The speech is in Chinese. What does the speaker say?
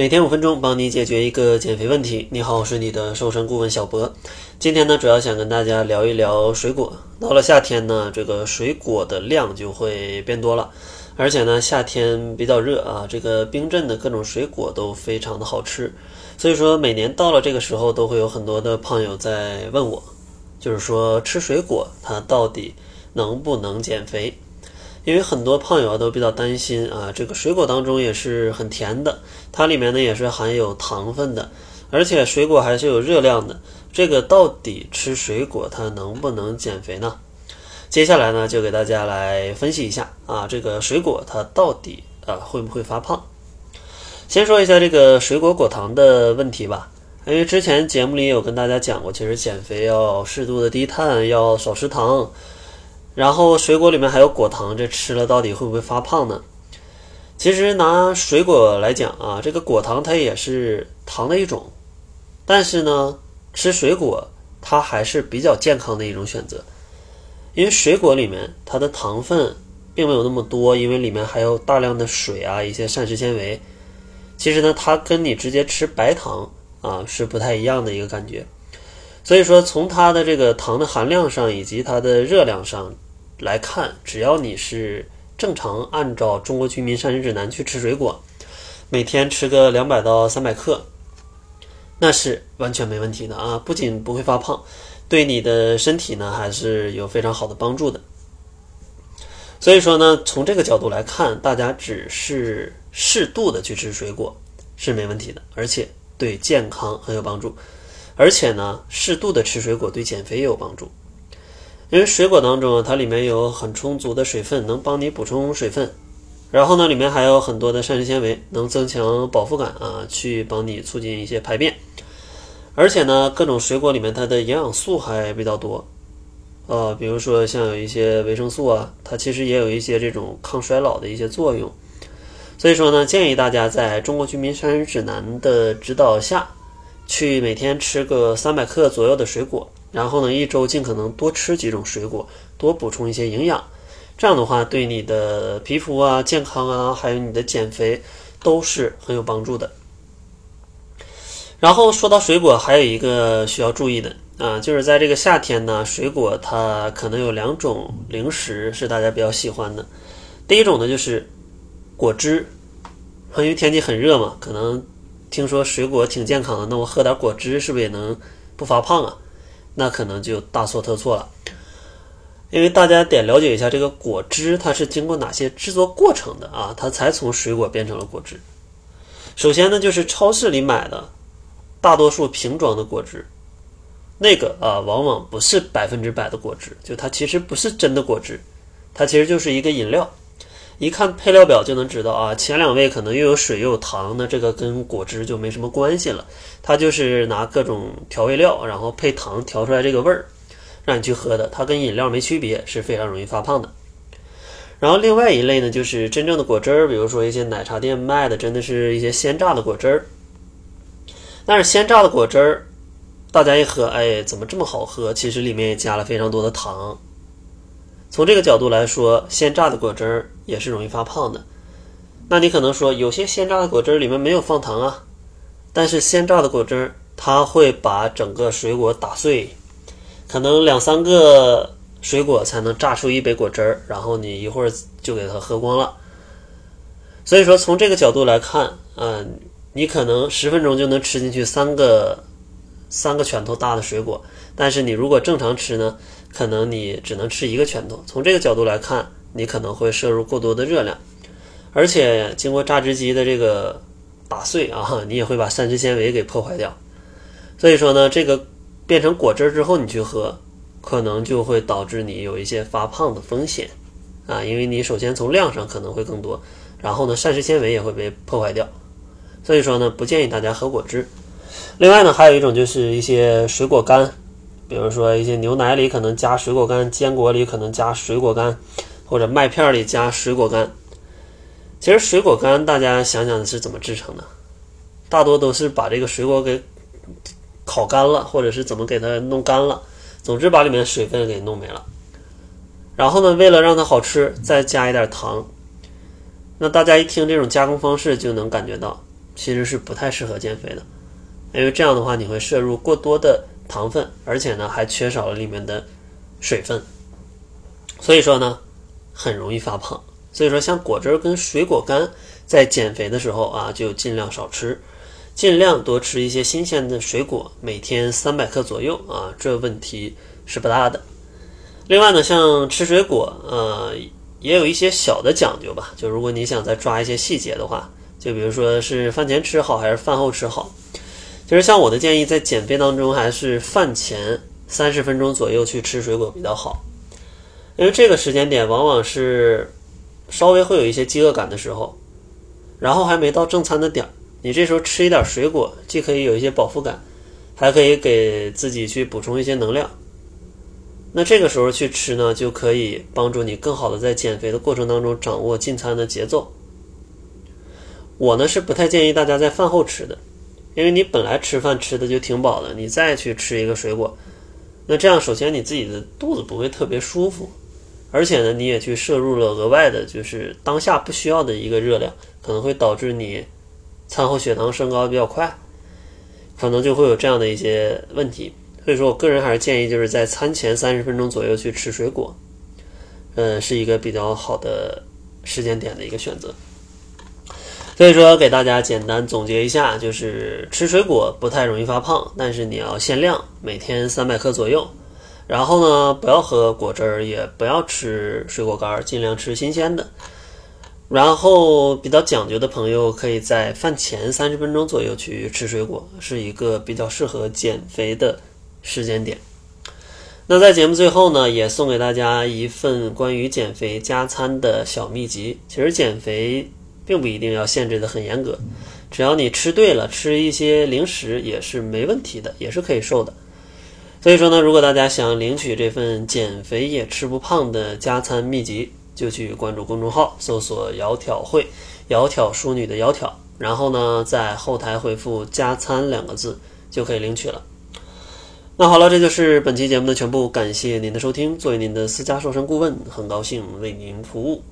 每天五分钟，帮你解决一个减肥问题。你好，我是你的瘦身顾问小博。今天呢，主要想跟大家聊一聊水果。到了夏天呢，这个水果的量就会变多了，而且呢，夏天比较热啊，这个冰镇的各种水果都非常的好吃。所以说，每年到了这个时候，都会有很多的胖友在问我，就是说吃水果它到底能不能减肥？因为很多胖友啊都比较担心啊，这个水果当中也是很甜的，它里面呢也是含有糖分的，而且水果还是有热量的。这个到底吃水果它能不能减肥呢？接下来呢就给大家来分析一下啊，这个水果它到底啊会不会发胖？先说一下这个水果果糖的问题吧，因为之前节目里有跟大家讲过，其实减肥要适度的低碳，要少吃糖。然后水果里面还有果糖，这吃了到底会不会发胖呢？其实拿水果来讲啊，这个果糖它也是糖的一种，但是呢，吃水果它还是比较健康的一种选择，因为水果里面它的糖分并没有那么多，因为里面还有大量的水啊，一些膳食纤维。其实呢，它跟你直接吃白糖啊是不太一样的一个感觉。所以说，从它的这个糖的含量上以及它的热量上来看，只要你是正常按照《中国居民膳食指南》去吃水果，每天吃个两百到三百克，那是完全没问题的啊！不仅不会发胖，对你的身体呢还是有非常好的帮助的。所以说呢，从这个角度来看，大家只是适度的去吃水果是没问题的，而且对健康很有帮助。而且呢，适度的吃水果对减肥也有帮助，因为水果当中啊，它里面有很充足的水分，能帮你补充水分。然后呢，里面还有很多的膳食纤维，能增强饱腹感啊，去帮你促进一些排便。而且呢，各种水果里面它的营养素还比较多，呃，比如说像有一些维生素啊，它其实也有一些这种抗衰老的一些作用。所以说呢，建议大家在中国居民膳食指南的指导下。去每天吃个三百克左右的水果，然后呢，一周尽可能多吃几种水果，多补充一些营养。这样的话，对你的皮肤啊、健康啊，还有你的减肥都是很有帮助的。然后说到水果，还有一个需要注意的啊，就是在这个夏天呢，水果它可能有两种零食是大家比较喜欢的。第一种呢就是果汁，因为天气很热嘛，可能。听说水果挺健康的，那我喝点果汁是不是也能不发胖啊？那可能就大错特错了，因为大家得了解一下这个果汁它是经过哪些制作过程的啊，它才从水果变成了果汁。首先呢，就是超市里买的大多数瓶装的果汁，那个啊，往往不是百分之百的果汁，就它其实不是真的果汁，它其实就是一个饮料。一看配料表就能知道啊，前两位可能又有水又有糖，那这个跟果汁就没什么关系了。它就是拿各种调味料，然后配糖调出来这个味儿，让你去喝的。它跟饮料没区别，是非常容易发胖的。然后另外一类呢，就是真正的果汁儿，比如说一些奶茶店卖的，真的是一些鲜榨的果汁儿。但是鲜榨的果汁儿，大家一喝，哎，怎么这么好喝？其实里面也加了非常多的糖。从这个角度来说，鲜榨的果汁儿也是容易发胖的。那你可能说，有些鲜榨的果汁里面没有放糖啊，但是鲜榨的果汁它会把整个水果打碎，可能两三个水果才能榨出一杯果汁儿，然后你一会儿就给它喝光了。所以说，从这个角度来看，嗯，你可能十分钟就能吃进去三个三个拳头大的水果，但是你如果正常吃呢？可能你只能吃一个拳头，从这个角度来看，你可能会摄入过多的热量，而且经过榨汁机的这个打碎啊，你也会把膳食纤维给破坏掉。所以说呢，这个变成果汁之后你去喝，可能就会导致你有一些发胖的风险啊，因为你首先从量上可能会更多，然后呢，膳食纤维也会被破坏掉。所以说呢，不建议大家喝果汁。另外呢，还有一种就是一些水果干。比如说一些牛奶里可能加水果干，坚果里可能加水果干，或者麦片里加水果干。其实水果干大家想想是怎么制成的？大多都是把这个水果给烤干了，或者是怎么给它弄干了。总之把里面的水分给弄没了。然后呢，为了让它好吃，再加一点糖。那大家一听这种加工方式就能感觉到，其实是不太适合减肥的，因为这样的话你会摄入过多的糖分，而且呢还缺少了里面的水分，所以说呢很容易发胖。所以说像果汁跟水果干在减肥的时候啊，就尽量少吃，尽量多吃一些新鲜的水果，每天三百克左右啊，这问题是不大的。另外呢，像吃水果，呃，也有一些小的讲究吧。就如果你想再抓一些细节的话，就比如说是饭前吃好还是饭后吃好。其实像我的建议，在减肥当中，还是饭前三十分钟左右去吃水果比较好，因为这个时间点往往是稍微会有一些饥饿感的时候，然后还没到正餐的点儿，你这时候吃一点水果，既可以有一些饱腹感，还可以给自己去补充一些能量。那这个时候去吃呢，就可以帮助你更好的在减肥的过程当中掌握进餐的节奏。我呢是不太建议大家在饭后吃的，因为你本来吃饭吃的就挺饱的，你再去吃一个水果，那这样首先你自己的肚子不会特别舒服，而且呢你也去摄入了额外的，就是当下不需要的一个热量，可能会导致你餐后血糖升高比较快，可能就会有这样的一些问题。所以说我个人还是建议，就是在餐前三十分钟左右去吃水果，嗯，是一个比较好的时间点的一个选择。所以说，给大家简单总结一下，就是吃水果不太容易发胖，但是你要限量，每天三百克左右。然后呢，不要喝果汁儿，也不要吃水果干儿，尽量吃新鲜的。然后比较讲究的朋友，可以在饭前三十分钟左右去吃水果，是一个比较适合减肥的。时间点，那在节目最后呢，也送给大家一份关于减肥加餐的小秘籍。其实减肥并不一定要限制的很严格，只要你吃对了，吃一些零食也是没问题的，也是可以瘦的。所以说呢，如果大家想领取这份减肥也吃不胖的加餐秘籍，就去关注公众号，搜索“窈窕会”，窈窕淑女的窈窕，然后呢，在后台回复“加餐”两个字，就可以领取了。那好了，这就是本期节目的全部。感谢您的收听。作为您的私家瘦身顾问，很高兴为您服务。